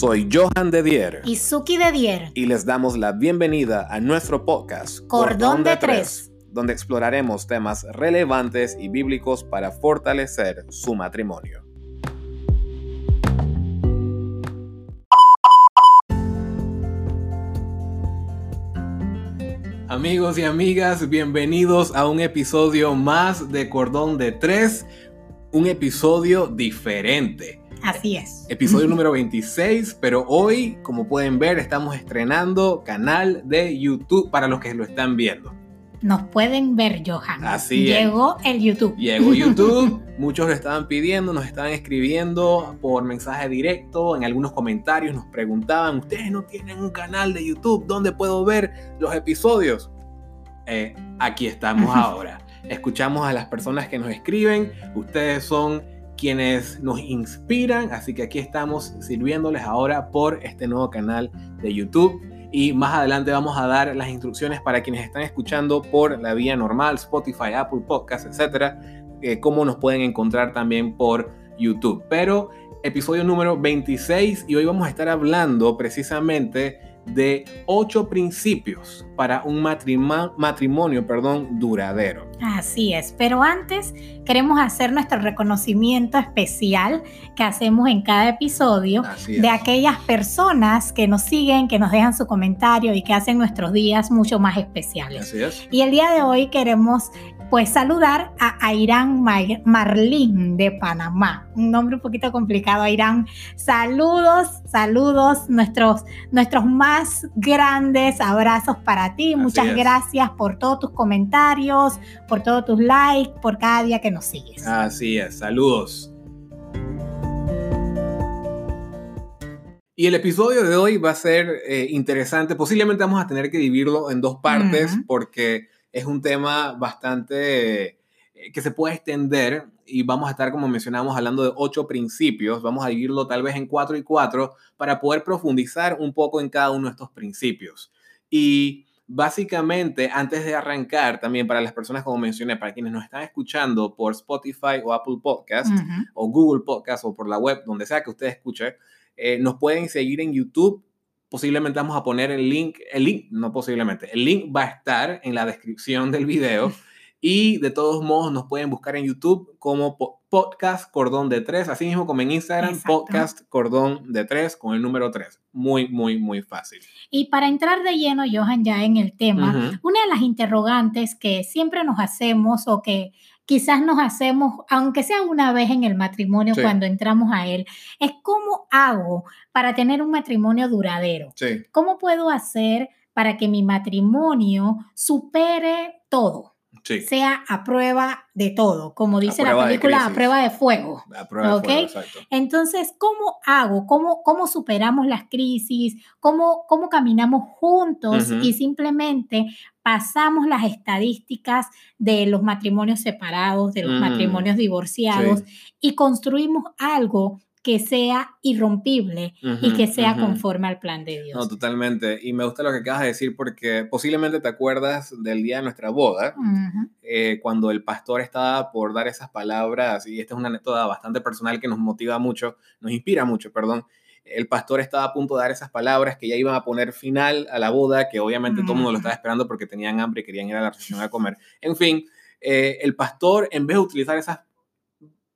Soy Johan de Dier. Y Suki de Dier. Y les damos la bienvenida a nuestro podcast Cordón, de, Tres, donde exploraremos temas relevantes y bíblicos para fortalecer su matrimonio. Amigos y amigas, bienvenidos a un episodio más de Cordón de Tres, un episodio diferente. Así es. Episodio número 26, pero hoy, como pueden ver, estamos estrenando canal de YouTube para los que lo están viendo. Nos pueden ver, Johan. Así Llegó el YouTube. Llegó YouTube. Muchos lo estaban pidiendo, nos estaban escribiendo por mensaje directo, en algunos comentarios nos preguntaban, ¿ustedes no tienen un canal de YouTube donde puedo ver los episodios? Eh, aquí estamos ahora. Escuchamos a las personas que nos escriben, ustedes son quienes nos inspiran, así que aquí estamos sirviéndoles ahora por este nuevo canal de YouTube y más adelante vamos a dar las instrucciones para quienes están escuchando por la vía normal, Spotify, Apple Podcasts, etcétera, eh, cómo nos pueden encontrar también por YouTube. Pero episodio número 26 y hoy vamos a estar hablando precisamente de ocho principios para un matrimonio, perdón, duradero. Así es, pero antes queremos hacer nuestro reconocimiento especial que hacemos en cada episodio de aquellas personas que nos siguen, que nos dejan su comentario y que hacen nuestros días mucho más especiales. Así es. Y el día de hoy queremos pues saludar a Airán Marlín de Panamá. Un nombre un poquito complicado, Airán. Saludos, saludos, nuestros, nuestros más grandes abrazos para ti. Muchas gracias por todos tus comentarios, por todos tus likes, por cada día que nos sigues. Así es, saludos. Y el episodio de hoy va a ser eh, interesante. Posiblemente vamos a tener que dividirlo en dos partes porque es un tema bastante eh, que se puede extender y vamos a estar, como mencionamos, hablando de ocho principios. Vamos a dividirlo tal vez en cuatro y cuatro para poder profundizar un poco en cada uno de estos principios. Y básicamente, antes de arrancar, también para las personas, como mencioné, para quienes nos están escuchando por Spotify o Apple Podcast o Google Podcast o por la web, donde sea que usted escuche, eh, nos pueden seguir en YouTube posiblemente vamos a poner el link, el link, no posiblemente, el link va a estar en la descripción del video y de todos modos nos pueden buscar en YouTube como podcast cordón de tres, así mismo como en Instagram, podcast cordón de tres con el número tres. Muy, muy, muy fácil. Y para entrar de lleno, Johan, ya en el tema, una de las interrogantes que siempre nos hacemos o que quizás nos hacemos, aunque sea una vez en el matrimonio cuando entramos a él, es cómo hago para tener un matrimonio duradero. ¿Cómo puedo hacer para que mi matrimonio supere todo? sea a prueba de todo, como dice la película, a prueba de fuego. A prueba de fuego, exacto. Entonces, ¿cómo hago? ¿Cómo, cómo superamos las crisis? ¿Cómo, cómo caminamos juntos y simplemente pasamos las estadísticas de los matrimonios separados, de los mm. matrimonios divorciados y construimos algo que sea irrompible y que sea conforme al plan de Dios. No, totalmente. Y me gusta lo que acabas de decir porque posiblemente te acuerdas del día de nuestra boda, eh, cuando el pastor estaba por dar esas palabras, y esta es una anécdota bastante personal que nos motiva mucho, nos inspira mucho, perdón. El pastor estaba a punto de dar esas palabras que ya iban a poner final a la boda, que obviamente todo el mundo lo estaba esperando porque tenían hambre y querían ir a la recepción a comer. En fin, eh, el pastor, en vez de utilizar esas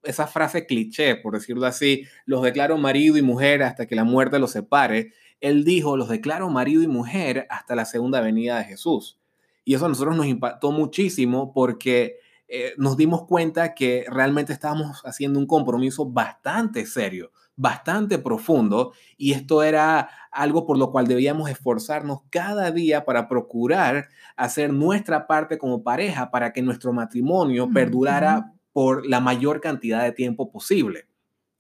esa frase cliché, por decirlo así, los declaro marido y mujer hasta que la muerte los separe, él dijo, los declaro marido y mujer hasta la segunda venida de Jesús. Y eso a nosotros nos impactó muchísimo porque eh, nos dimos cuenta que realmente estábamos haciendo un compromiso bastante serio, bastante profundo, y esto era algo por lo cual debíamos esforzarnos cada día para procurar hacer nuestra parte como pareja para que nuestro matrimonio perdurara por la mayor cantidad de tiempo posible.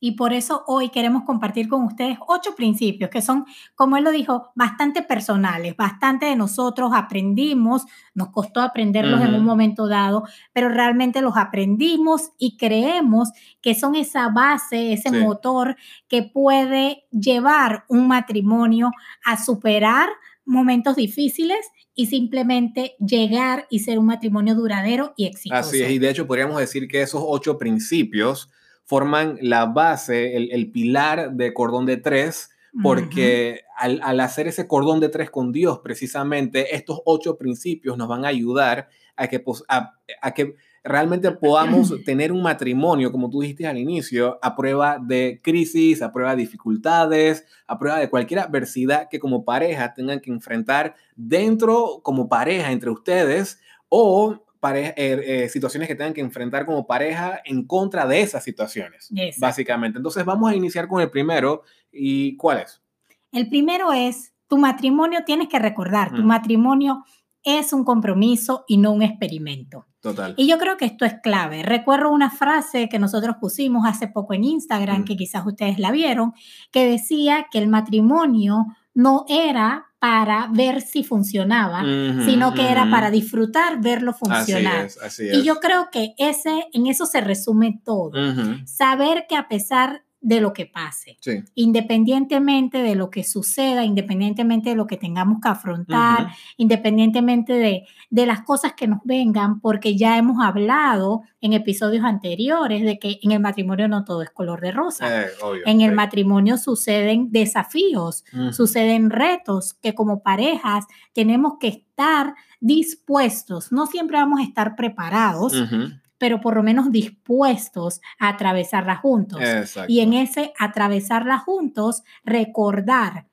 Y por eso hoy queremos compartir con ustedes ocho principios que son, como él lo dijo, bastante personales, bastante de nosotros aprendimos, nos costó aprenderlos en un momento dado, pero realmente los aprendimos y creemos que son esa base, ese motor que puede llevar un matrimonio a superar momentos difíciles y simplemente llegar y ser un matrimonio duradero y exitoso. Así es, y de hecho podríamos decir que esos ocho principios forman la base, el, pilar de cordón de tres porque al, al, hacer ese cordón de tres con Dios, precisamente estos ocho principios nos van a ayudar a que, a, a que realmente podamos tener un matrimonio, como tú dijiste al inicio, a prueba de crisis, a prueba de dificultades, a prueba de cualquier adversidad que como pareja tengan que enfrentar dentro como pareja entre ustedes o eh, eh, situaciones que tengan que enfrentar como pareja en contra de esas situaciones, básicamente. Entonces vamos a iniciar con el primero. ¿Y cuál es? El primero es, tu matrimonio, tienes que recordar, tu mm. matrimonio es un compromiso y no un experimento. Total. Y yo creo que esto es clave. Recuerdo una frase que nosotros pusimos hace poco en Instagram, mm. que quizás ustedes la vieron, que decía que el matrimonio no era para ver si funcionaba, sino que era para disfrutar verlo funcionar. Así es, así es. Y yo creo que ese, en eso se resume todo. Saber que a pesar de lo que pase. Independientemente de lo que suceda, independientemente de lo que tengamos que afrontar, independientemente de, de, las cosas que nos vengan, porque ya hemos hablado en episodios anteriores de que en el matrimonio no todo es color de rosa. Eh, en el matrimonio suceden desafíos, suceden retos que como parejas tenemos que estar dispuestos. No siempre vamos a estar preparados pero por lo menos dispuestos a atravesarla juntos. Y en ese atravesarla juntos, recordar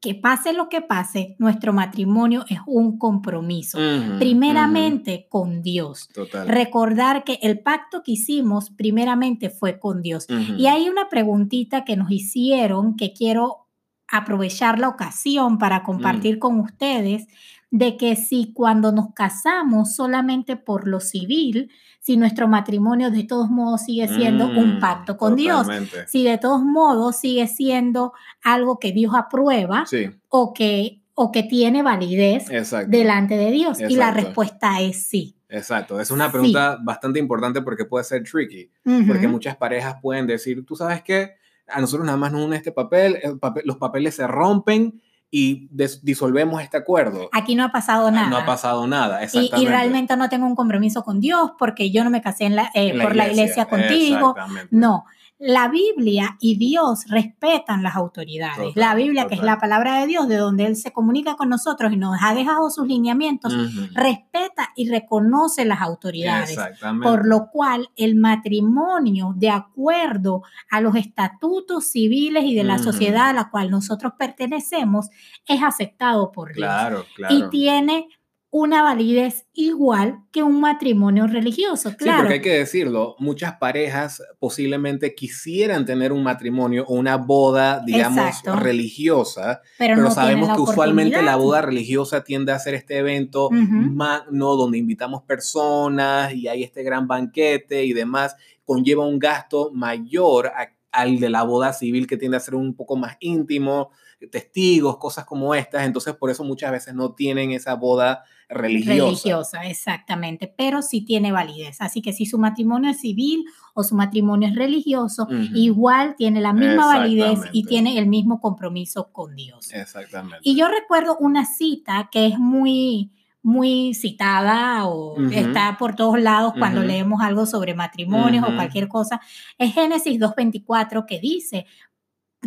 que pase lo que pase, nuestro matrimonio es un compromiso. primeramente con Dios. Recordar que el pacto que hicimos primeramente fue con Dios. Y hay una preguntita que nos hicieron que quiero aprovechar la ocasión para compartir mm. con ustedes de que si cuando nos casamos solamente por lo civil, si nuestro matrimonio de todos modos sigue siendo un mm, pacto con Dios, si de todos modos sigue siendo algo que Dios aprueba o, que, o que tiene validez delante de Dios. Y la respuesta es sí. Exacto, es una pregunta bastante importante porque puede ser tricky, porque muchas parejas pueden decir, tú sabes que a nosotros nada más nos une este papel, papel los papeles se rompen y disolvemos este acuerdo. Aquí no ha pasado nada. No ha pasado nada, exactamente. Y, realmente no tengo un compromiso con Dios porque yo no me casé en la, eh, por la iglesia contigo. No, la Biblia y Dios respetan las autoridades. la Biblia, que es la palabra de Dios, de donde Él se comunica con nosotros y nos ha dejado sus lineamientos, respeta y reconoce las autoridades. Por lo cual, el matrimonio, de acuerdo a los estatutos civiles y de la sociedad a la cual nosotros pertenecemos, es aceptado por Dios. Claro, claro. Y tiene una validez igual que un matrimonio religioso. Claro. Sí, porque hay que decirlo, muchas parejas posiblemente quisieran tener un matrimonio o una boda, digamos, religiosa, pero, sabemos que usualmente la boda religiosa tiende a ser este evento magno donde invitamos personas y hay este gran banquete y demás, conlleva un gasto mayor al de la boda civil que tiende a ser un poco más íntimo, testigos, cosas como estas, entonces por eso muchas veces no tienen esa boda religiosa. Religiosa, exactamente, pero sí tiene validez. Así que si su matrimonio es civil o su matrimonio es religioso, igual tiene la misma validez y tiene el mismo compromiso con Dios. Exactamente. Y yo recuerdo una cita que es muy muy citada o está por todos lados cuando leemos algo sobre matrimonios o cualquier cosa, es Génesis 2.24 que dice,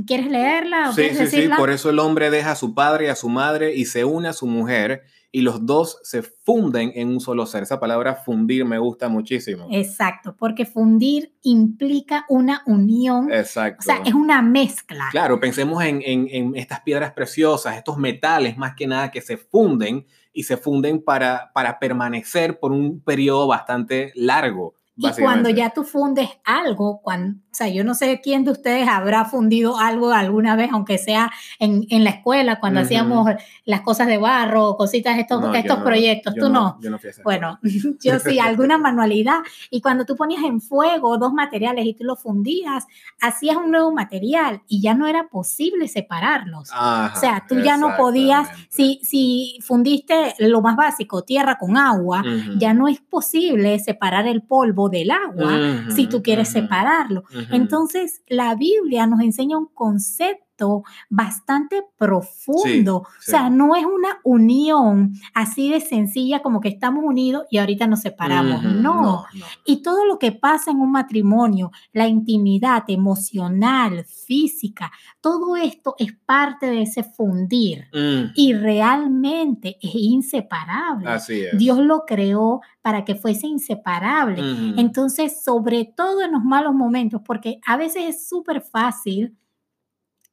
¿quieres leerla? sí, sí, sí, por eso el hombre deja a su padre y a su madre y se une a su mujer y los dos se funden en un solo ser. Esa palabra fundir me gusta muchísimo. Exacto, porque fundir implica una unión. Exacto. O sea, es una mezcla. Claro, pensemos en, en, estas piedras preciosas, estos metales más que nada que se funden y se funden para, para permanecer por un periodo bastante largo. Y cuando ya tú fundes algo, cuando, o sea, yo no sé quién de ustedes habrá fundido algo alguna vez, aunque sea en, en la escuela, cuando hacíamos las cosas de barro, cositas, estos, estos proyectos. ¿Tú no? Yo no bueno, yo sí, alguna manualidad. Y cuando tú ponías en fuego dos materiales y tú los fundías, hacías un nuevo material y ya no era posible separarlos. o sea, tú ya no podías, si, si fundiste lo más básico, tierra con agua, ya no es posible separar el polvo del agua si tú quieres separarlo. Entonces, la Biblia nos enseña un concepto concepto bastante profundo. O sea, no es una unión así de sencilla como que estamos unidos y ahorita nos separamos. no. Y todo lo que pasa en un matrimonio, la intimidad emocional, física, todo esto es parte de ese fundir mm. y realmente es inseparable. Así es. Dios lo creó para que fuese inseparable. Entonces, sobre todo en los malos momentos, porque a veces es súper fácil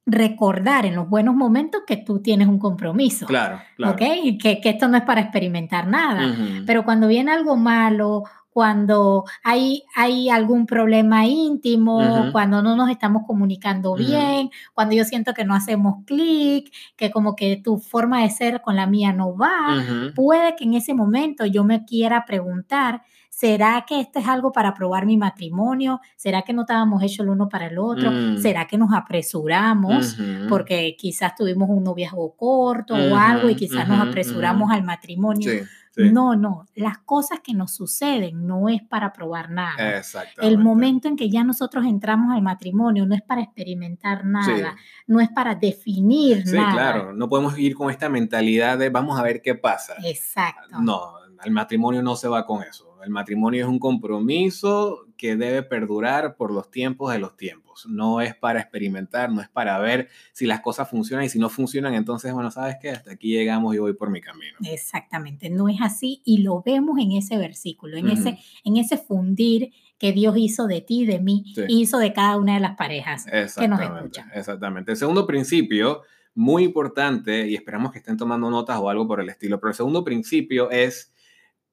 recordar en los buenos momentos que tú tienes un compromiso. Claro, claro. ¿Ok? Que, que esto no es para experimentar nada. Pero cuando viene algo malo, cuando hay, hay algún problema íntimo, cuando no nos estamos comunicando bien, cuando yo siento que no hacemos clic, que como que tu forma de ser con la mía no va, puede que en ese momento yo me quiera preguntar ¿Será que esto es algo para probar mi matrimonio? ¿Será que no estábamos hechos el uno para el otro? Mm. ¿Será que nos apresuramos porque quizás tuvimos un noviazgo corto o algo y quizás nos apresuramos al matrimonio? No, no, las cosas que nos suceden no es para probar nada. El momento en que ya nosotros entramos al matrimonio no es para experimentar nada, no es para definir nada. Sí, claro, no podemos ir con esta mentalidad de vamos a ver qué pasa. Exacto. No, el matrimonio no se va con eso. El matrimonio es un compromiso que debe perdurar por los tiempos de los tiempos. No es para experimentar, no es para ver si las cosas funcionan y si no funcionan, entonces, bueno, ¿sabes qué? Hasta aquí llegamos y voy por mi camino. Exactamente, no es así y lo vemos en ese versículo, en, ese, en ese fundir que Dios hizo de ti y de mí, hizo de cada una de las parejas que nos escuchan. Exactamente. El segundo principio, muy importante, y esperamos que estén tomando notas o algo por el estilo, pero el segundo principio es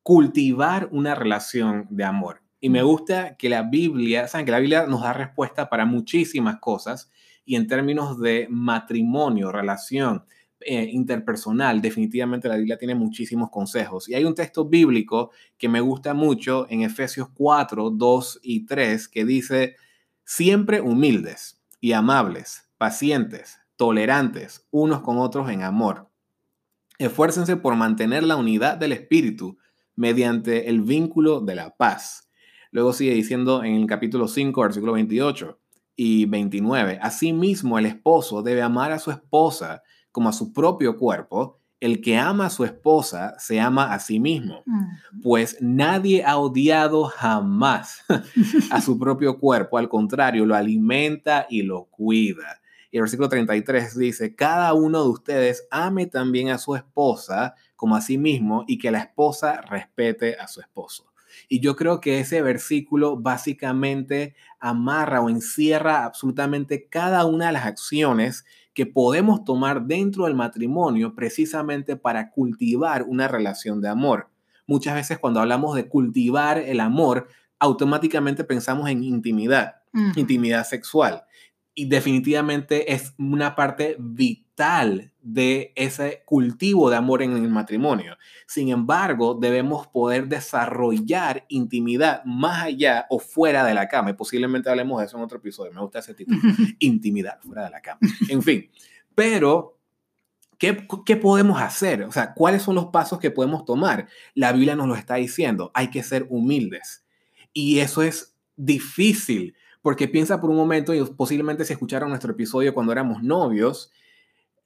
cultivar una relación de amor. Y me gusta que la Biblia, saben que la Biblia nos da respuesta para muchísimas cosas y en términos de matrimonio, relación eh, interpersonal, definitivamente la Biblia tiene muchísimos consejos. Y hay un texto bíblico que me gusta mucho en Efesios 4, 2 y 3 que dice, siempre humildes y amables, pacientes, tolerantes unos con otros en amor. Esfuércense por mantener la unidad del espíritu mediante el vínculo de la paz. Luego sigue diciendo en el capítulo 5, versículo 28 y 29, Asimismo el esposo debe amar a su esposa como a su propio cuerpo. El que ama a su esposa se ama a sí mismo, pues nadie ha odiado jamás a su propio cuerpo, al contrario, lo alimenta y lo cuida. Y el versículo 33 dice, cada uno de ustedes ame también a su esposa como a sí mismo y que la esposa respete a su esposo. Y yo creo que ese versículo básicamente amarra o encierra absolutamente cada una de las acciones que podemos tomar dentro del matrimonio precisamente para cultivar una relación de amor. Muchas veces cuando hablamos de cultivar el amor, automáticamente pensamos en intimidad, intimidad sexual y definitivamente es una parte vital de ese cultivo de amor en el matrimonio. Sin embargo, debemos poder desarrollar intimidad más allá o fuera de la cama. Y posiblemente hablemos de eso en otro episodio. Me gusta ese título. intimidad fuera de la cama. En fin, pero ¿qué, ¿qué podemos hacer? O sea, ¿cuáles son los pasos que podemos tomar? La Biblia nos lo está diciendo. Hay que ser humildes. Y eso es difícil porque piensa por un momento, y posiblemente si escucharon nuestro episodio cuando éramos novios,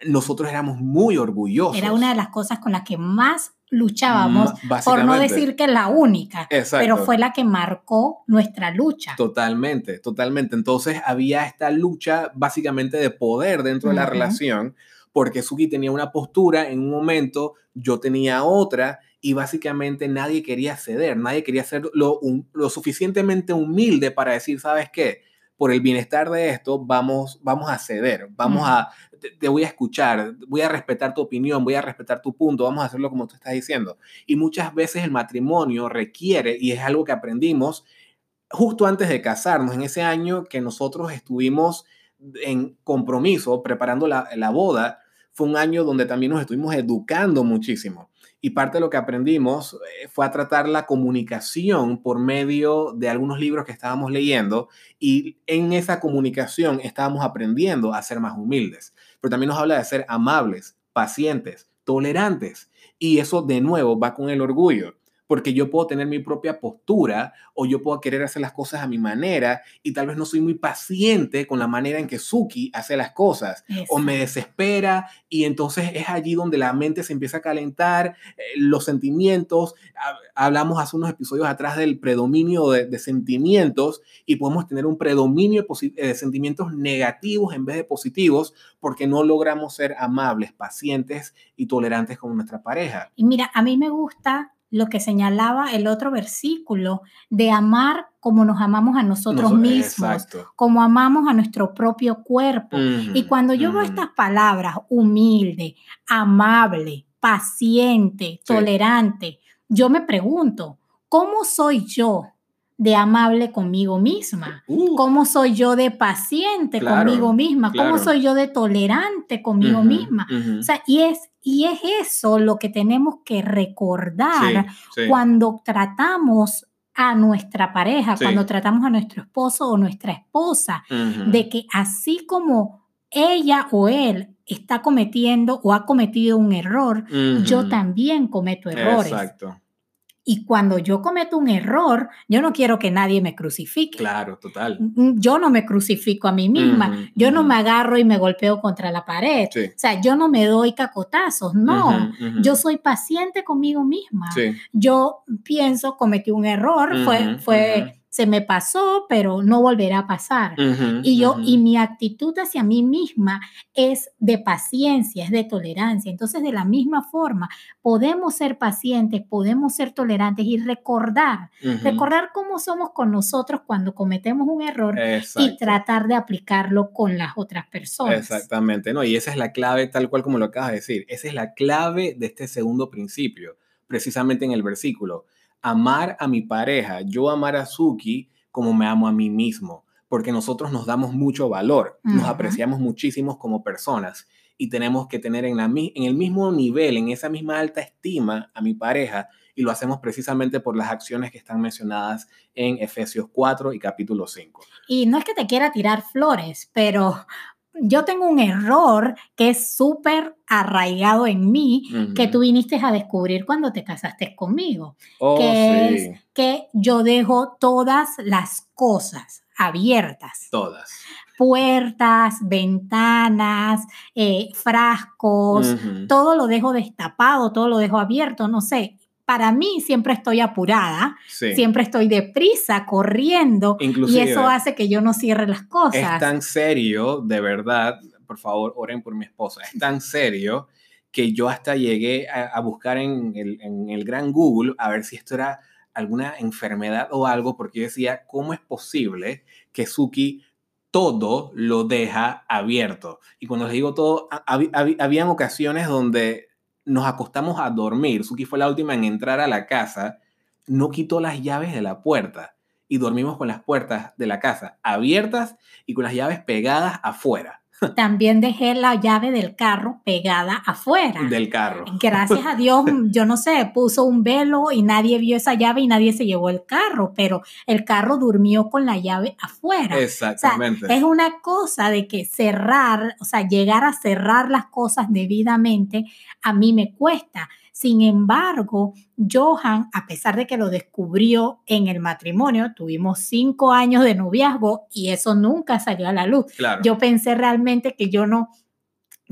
nosotros éramos muy orgullosos. Era una de las cosas con las que más luchábamos, por no decir que la única, pero fue la que marcó nuestra lucha. Totalmente, totalmente. Entonces había esta lucha básicamente de poder dentro de la relación, porque Suki tenía una postura en un momento, yo tenía otra, y básicamente nadie quería ceder, nadie quería ser lo, lo suficientemente humilde para decir, ¿sabes qué? Por el bienestar de esto, vamos, vamos a ceder, vamos a, te, voy a escuchar, voy a respetar tu opinión, voy a respetar tu punto, vamos a hacerlo como tú estás diciendo. Y muchas veces el matrimonio requiere, y es algo que aprendimos justo antes de casarnos, en ese año que nosotros estuvimos en compromiso, preparando la, la boda, fue un año donde también nos estuvimos educando muchísimo y parte de lo que aprendimos eh, fue a tratar la comunicación por medio de algunos libros que estábamos leyendo y en esa comunicación estábamos aprendiendo a ser más humildes. Pero también nos habla de ser amables, pacientes, tolerantes. Y eso de nuevo va con el orgullo porque yo puedo tener mi propia postura o yo puedo querer hacer las cosas a mi manera y tal vez no soy muy paciente con la manera en que Suki hace las cosas o me desespera y entonces es allí donde la mente se empieza a calentar, eh, los sentimientos, hablamos hace unos episodios atrás del predominio de, sentimientos y podemos tener un predominio de, de sentimientos negativos en vez de positivos porque no logramos ser amables, pacientes y tolerantes con nuestra pareja. Y mira, a mí me gusta lo que señalaba el otro versículo, de amar como nos amamos a nosotros mismos, como amamos a nuestro propio cuerpo. y cuando yo veo estas palabras, humilde, amable, paciente, tolerante, yo me pregunto, ¿cómo soy yo de amable conmigo misma? Uh. ¿Cómo soy yo de paciente conmigo misma? ¿Cómo soy yo de tolerante conmigo misma? O sea, y es y es eso lo que tenemos que recordar cuando tratamos a nuestra pareja, cuando tratamos a nuestro esposo o nuestra esposa, de que así como ella o él está cometiendo o ha cometido un error, yo también cometo errores. Exacto. Y cuando yo cometo un error, yo no quiero que nadie me crucifique. Claro, total. Yo no me crucifico a mí misma. yo no me agarro y me golpeo contra la pared. O sea, yo no me doy cacotazos. No, yo soy paciente conmigo misma. Yo pienso, cometí un error, fue, fue se me pasó, pero no volverá a pasar. y yo, y mi actitud hacia mí misma es de paciencia, es de tolerancia. Entonces, de la misma forma, podemos ser pacientes, podemos ser tolerantes y recordar, recordar cómo somos con nosotros cuando cometemos un error y tratar de aplicarlo con las otras personas. Exactamente, ¿no? Y esa es la clave, tal cual como lo acabas de decir, esa es la clave de este segundo principio, precisamente en el versículo amar a mi pareja, yo amar a Suki como me amo a mí mismo, porque nosotros nos damos mucho valor, nos apreciamos muchísimo como personas y tenemos que tener en, la, en el mismo nivel, en esa misma alta estima a mi pareja y lo hacemos precisamente por las acciones que están mencionadas en Efesios 4 y capítulo 5. Y no es que te quiera tirar flores, pero yo tengo un error que es súper arraigado en mí, que tú viniste a descubrir cuando te casaste conmigo, oh, que es que yo dejo todas las cosas abiertas. Todas. Puertas, ventanas, eh, frascos, todo lo dejo destapado, todo lo dejo abierto, no sé para mí siempre estoy apurada, siempre estoy deprisa, corriendo, y eso hace que yo no cierre las cosas. Es tan serio, de verdad, por favor, oren por mi esposa, es tan serio que yo hasta llegué a, buscar en el, en el, gran Google a ver si esto era alguna enfermedad o algo, porque yo decía, ¿cómo es posible que Suki todo lo deja abierto? Y cuando les digo todo, habían ocasiones donde nos acostamos a dormir. Suki fue la última en entrar a la casa, no quitó las llaves de la puerta y dormimos con las puertas de la casa abiertas y con las llaves pegadas afuera. También dejé la llave del carro pegada afuera. Del carro. Gracias a Dios, yo no sé, puso un velo y nadie vio esa llave y nadie se llevó el carro, pero el carro durmió con la llave afuera. Exactamente. es una cosa de que cerrar, o sea, llegar a cerrar las cosas debidamente, a mí me cuesta. Sin embargo, Johan, a pesar de que lo descubrió en el matrimonio, tuvimos cinco años de noviazgo y eso nunca salió a la luz. Yo pensé realmente que yo no,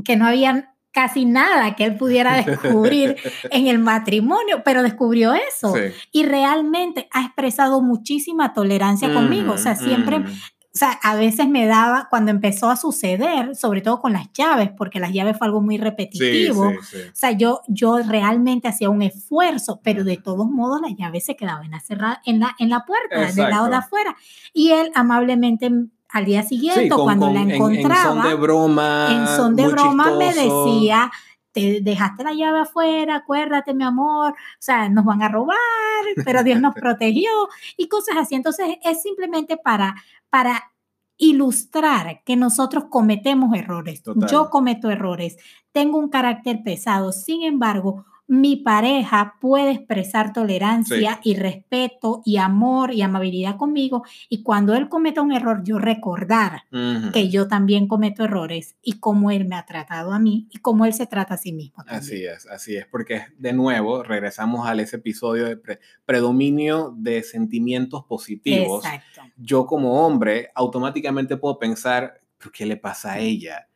que no había casi nada que él pudiera descubrir en el matrimonio, pero descubrió eso. Y realmente ha expresado muchísima tolerancia conmigo. O sea, siempre o sea, a veces me daba, cuando empezó a suceder, sobre todo con las llaves, porque las llaves fue algo muy repetitivo, o sea, yo, yo realmente hacía un esfuerzo, pero de todos modos la llave se quedaba en la, cerrada, en la, en la puerta, del lado de afuera. Y él amablemente al día siguiente, cuando la encontraba, en, son de broma, en son de broma me decía, te dejaste la llave afuera, acuérdate, mi amor, o sea, nos van a robar, pero Dios nos protegió y cosas así. Entonces, es simplemente para, para ilustrar que nosotros cometemos errores. Yo cometo errores, tengo un carácter pesado, sin embargo, mi pareja puede expresar tolerancia y respeto y amor y amabilidad conmigo y cuando él cometa un error yo recordar que yo también cometo errores y cómo él me ha tratado a mí y cómo él se trata a sí mismo. Así es, así es, porque de nuevo regresamos a ese episodio de predominio de sentimientos positivos. Exacto. Yo como hombre automáticamente puedo pensar, ¿qué le pasa a ella?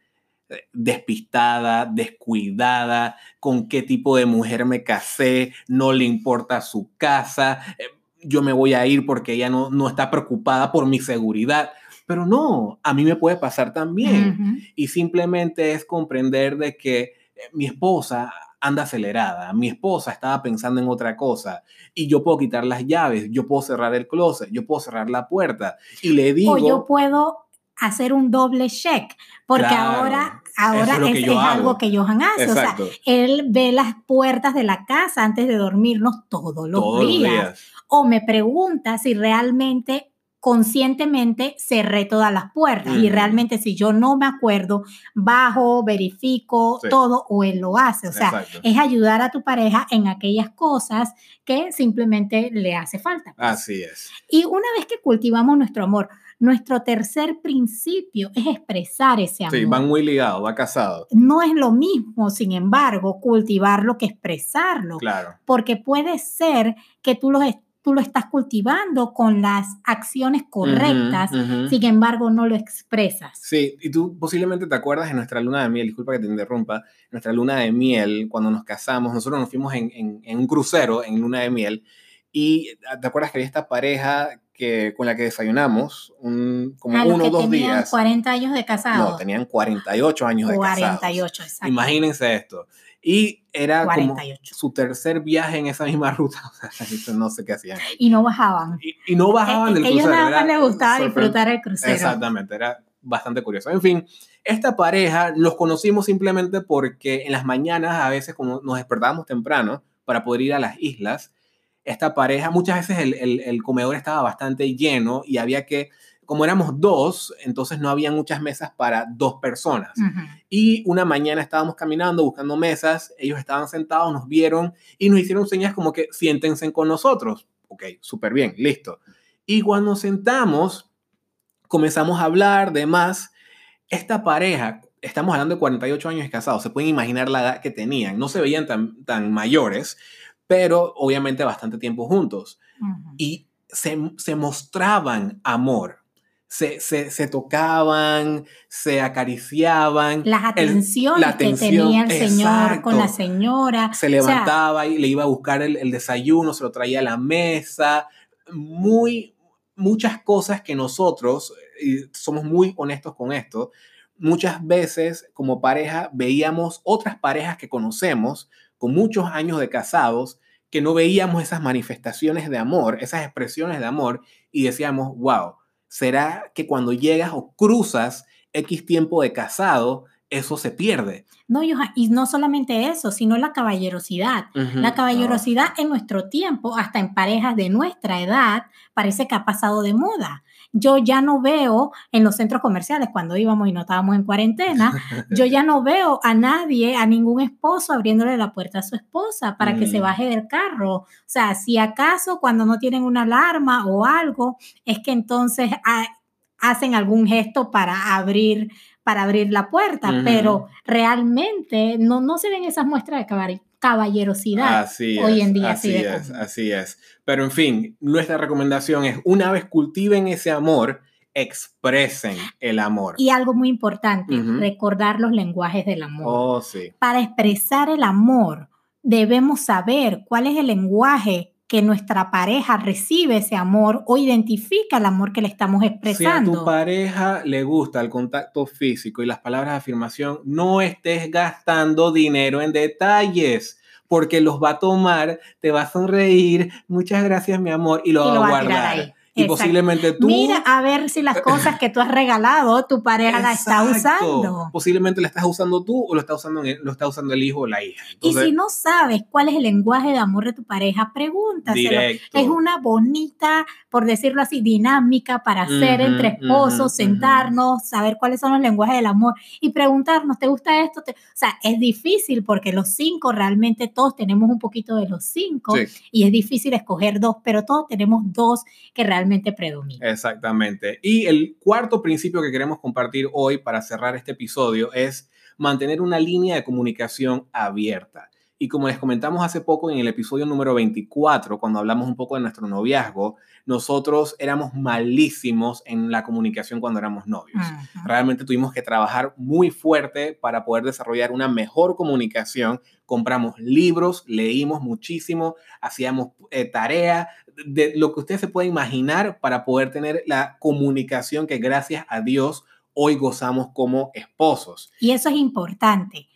Despistada, descuidada, con qué tipo de mujer me casé, no le importa su casa, eh, yo me voy a ir porque ella no, no está preocupada por mi seguridad. Pero no, a mí me puede pasar también. Y simplemente es comprender de que eh, mi esposa anda acelerada, mi esposa estaba pensando en otra cosa y yo puedo quitar las llaves, yo puedo cerrar el closet, yo puedo cerrar la puerta y le digo... O yo puedo hacer un doble check, porque ahora, ahora es, es, algo que Johan hace. O sea, él ve las puertas de la casa antes de dormirnos todos los, días. O me pregunta si realmente conscientemente cerré todas las puertas y realmente si yo no me acuerdo, bajo, verifico todo o él lo hace. O sea, es ayudar a tu pareja en aquellas cosas que simplemente le hace falta. Pues. Así es. Y una vez que cultivamos nuestro amor, nuestro tercer principio es expresar ese amor. Sí, van muy ligados, va casado. No es lo mismo, sin embargo, cultivarlo que expresarlo. Claro. Porque puede ser que tú lo, tú lo estás cultivando con las acciones correctas, sin embargo, no lo expresas. Sí, y tú posiblemente te acuerdas de nuestra luna de miel, disculpa que te interrumpa, nuestra luna de miel, cuando nos casamos, nosotros nos fuimos en, en un crucero en luna de miel. Y te acuerdas que había esta pareja que, con la que desayunamos un, como uno o dos días. 40 años de casado. No, tenían 48 años de casado. 48, exacto. Imagínense esto. Y era como su tercer viaje en esa misma ruta. no sé qué hacían. Y no bajaban. Y, no bajaban eh, del crucero. Ellos nada más les gustaba disfrutar el crucero. Exactamente, era bastante curioso. En fin, esta pareja los conocimos simplemente porque en las mañanas a veces como nos despertábamos temprano para poder ir a las islas, esta pareja, muchas veces el, comedor estaba bastante lleno y había que, como éramos dos, entonces no había muchas mesas para dos personas. Y una mañana estábamos caminando, buscando mesas, ellos estaban sentados, nos vieron y nos hicieron señas como que siéntense con nosotros. Ok, súper bien, listo. Y cuando nos sentamos, comenzamos a hablar de más. Esta pareja, estamos hablando de 48 años casados, se pueden imaginar la edad que tenían, no se veían tan, tan mayores, pero obviamente bastante tiempo juntos. Y se, se, mostraban amor. Se, se, se, tocaban, se acariciaban. Las atenciones que tenía el señor con la señora. Se levantaba y le iba a buscar el, el, desayuno, se lo traía a la mesa. Muy, muchas cosas que nosotros, y somos muy honestos con esto, muchas veces como pareja veíamos otras parejas que conocemos con muchos años de casados que no veíamos esas manifestaciones de amor, esas expresiones de amor y decíamos, wow, ¿será que cuando llegas o cruzas X tiempo de casado, eso se pierde? No, y no solamente eso, sino la caballerosidad. La caballerosidad en nuestro tiempo, hasta en parejas de nuestra edad, parece que ha pasado de moda yo ya no veo en los centros comerciales, cuando íbamos y no estábamos en cuarentena, yo ya no veo a nadie, a ningún esposo abriéndole la puerta a su esposa para que se mm. baje del carro. O sea, si acaso cuando no tienen una alarma o algo, es que entonces hacen algún gesto para abrir para abrir la puerta, pero realmente no, no se ven esas muestras de caballerosidad hoy en día. Así, es, así es. Pero en fin, nuestra recomendación es una vez cultiven ese amor, expresen el amor. Y algo muy importante, recordar los lenguajes del amor. Oh, sí. Para expresar el amor, debemos saber cuál es el lenguaje que nuestra pareja recibe ese amor o identifica el amor que le estamos expresando. Si a tu pareja le gusta el contacto físico y las palabras de afirmación, no estés gastando dinero en detalles porque los va a tomar, te va a sonreír, muchas gracias mi amor, y lo va a guardar. Y posiblemente tú... Mira a ver si las cosas que tú has regalado, tu pareja la está usando. Posiblemente la estás usando tú o lo está usando, lo está usando el hijo o la hija. y si no sabes cuál es el lenguaje de amor de tu pareja, pregúntaselo. Es una bonita, por decirlo así, dinámica para hacer entre esposos, sentarnos, saber cuáles son los lenguajes del amor y preguntarnos, ¿te gusta esto? O sea, es difícil porque los cinco, realmente todos tenemos un poquito de los cinco y es difícil escoger dos, pero todos tenemos dos que realmente predomina. Exactamente. Y el cuarto principio que queremos compartir hoy para cerrar este episodio es mantener una línea de comunicación abierta. Y como les comentamos hace poco en el episodio número 24, cuando hablamos un poco de nuestro noviazgo, nosotros éramos malísimos en la comunicación cuando éramos novios. Realmente tuvimos que trabajar muy fuerte para poder desarrollar una mejor comunicación. Compramos libros, leímos muchísimo, hacíamos eh, tarea, de lo que usted se puede imaginar para poder tener la comunicación que gracias a Dios hoy gozamos como esposos. Y eso es importante.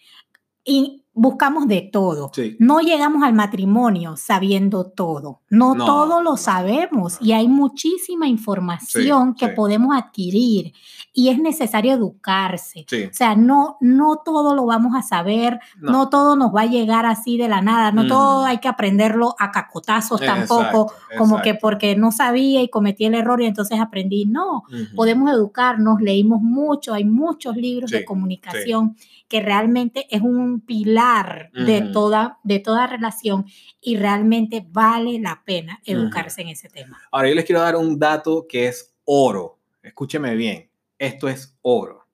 Y buscamos de todo. No llegamos al matrimonio sabiendo todo. No, todo lo sabemos y hay muchísima información que podemos adquirir y es necesario educarse. O sea, no, no todo lo vamos a saber, no. todo nos va a llegar así de la nada, no todo hay que aprenderlo a cacotazos tampoco, como que porque no sabía y cometí el error y entonces aprendí. No, podemos educarnos, leímos mucho, hay muchos libros de comunicación que realmente es un pilar de, toda, de toda relación y realmente vale la pena educarse en ese tema. Ahora yo les quiero dar un dato que es oro. Escúcheme bien, esto es oro.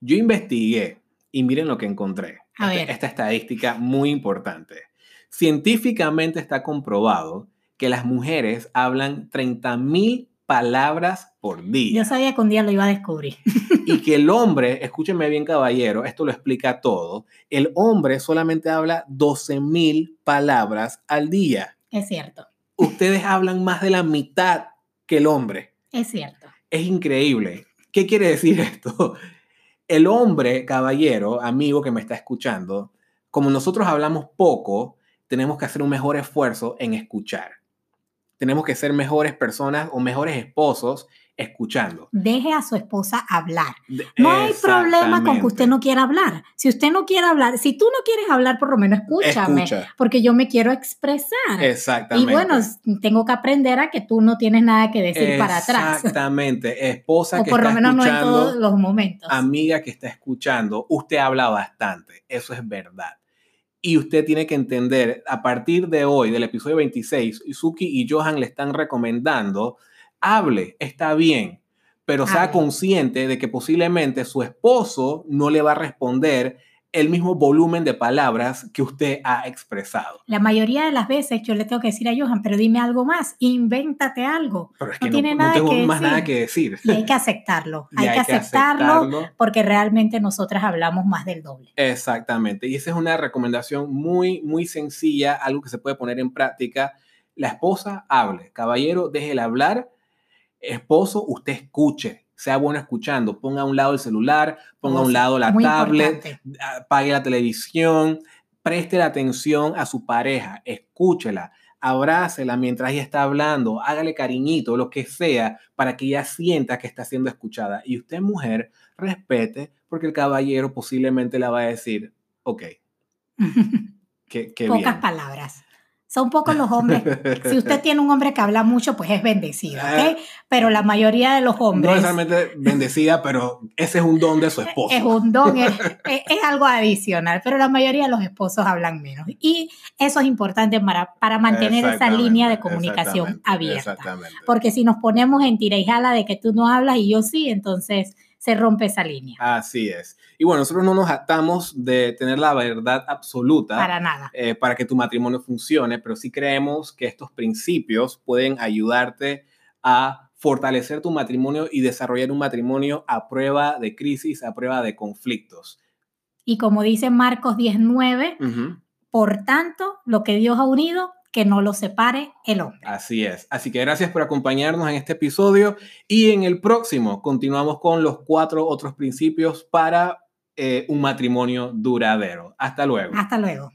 Yo investigué y miren lo que encontré. Esta, esta estadística muy importante. Científicamente está comprobado que las mujeres hablan 30 mil palabras por día. Yo sabía que un día lo iba a descubrir. Y que el hombre, escúcheme bien caballero, esto lo explica todo, el hombre solamente habla 12 mil palabras al día. Es cierto. Ustedes hablan más de la mitad que el hombre. Es cierto. Es increíble. ¿Qué quiere decir esto? El hombre, caballero, amigo que me está escuchando, como nosotros hablamos poco, tenemos que hacer un mejor esfuerzo en escuchar tenemos que ser mejores personas o mejores esposos escuchando. Deje a su esposa hablar. No hay problema con que usted no quiera hablar. Si usted no quiere hablar, si tú no quieres hablar, por lo menos escúchame, porque yo me quiero expresar. Exactamente. Y bueno, tengo que aprender a que tú no tienes nada que decir para atrás. Exactamente. Esposa o por lo menos no en todos los momentos. Amiga que está escuchando, usted habla bastante. Eso es verdad. Y usted tiene que entender, a partir de hoy, del episodio 26, Suki y Johan le están recomendando, hable, está bien, pero sea consciente de que posiblemente su esposo no le va a responder el mismo volumen de palabras que usted ha expresado. La mayoría de las veces yo le tengo que decir a Johan, pero dime algo más, invéntate algo. Pero es que no, tiene nada tengo que más nada que decir. Y hay que aceptarlo, hay, que, aceptarlo, porque realmente nosotras hablamos más del doble. Exactamente, y esa es una recomendación muy, muy sencilla, algo que se puede poner en práctica. La esposa hable, caballero, déjele hablar, esposo, usted escuche sea bueno escuchando. Ponga a un lado el celular, ponga a un lado la tablet, apague la televisión, preste la atención a su pareja, escúchela, abrácela mientras ella está hablando, hágale cariñito, lo que sea, para que ella sienta que está siendo escuchada. Y usted, mujer, respete, porque el caballero posiblemente la va a decir, ok. qué, Pocas palabras. Son pocos los hombres. si usted tiene un hombre que habla mucho, pues es bendecido, ¿ok? Eh, pero la mayoría de los hombres... No necesariamente bendecida, pero ese es un don de su esposo. Es un don, es, algo adicional, pero la mayoría de los esposos hablan menos. Y eso es importante para, para mantener esa línea de comunicación abierta. Porque si nos ponemos en tira y jala de que tú no hablas y yo sí, entonces se rompe esa línea. Así es. Y bueno, nosotros no nos atamos de tener la verdad absoluta. Para nada. Eh, para que tu matrimonio funcione, pero sí creemos que estos principios pueden ayudarte a fortalecer tu matrimonio y desarrollar un matrimonio a prueba de crisis, a prueba de conflictos. Y como dice Marcos 19, por tanto, lo que Dios ha unido, que no lo separe el hombre. Así es. Así que gracias por acompañarnos en este episodio y en el próximo continuamos con los cuatro otros principios para eh, un matrimonio duradero. Hasta luego. Hasta luego.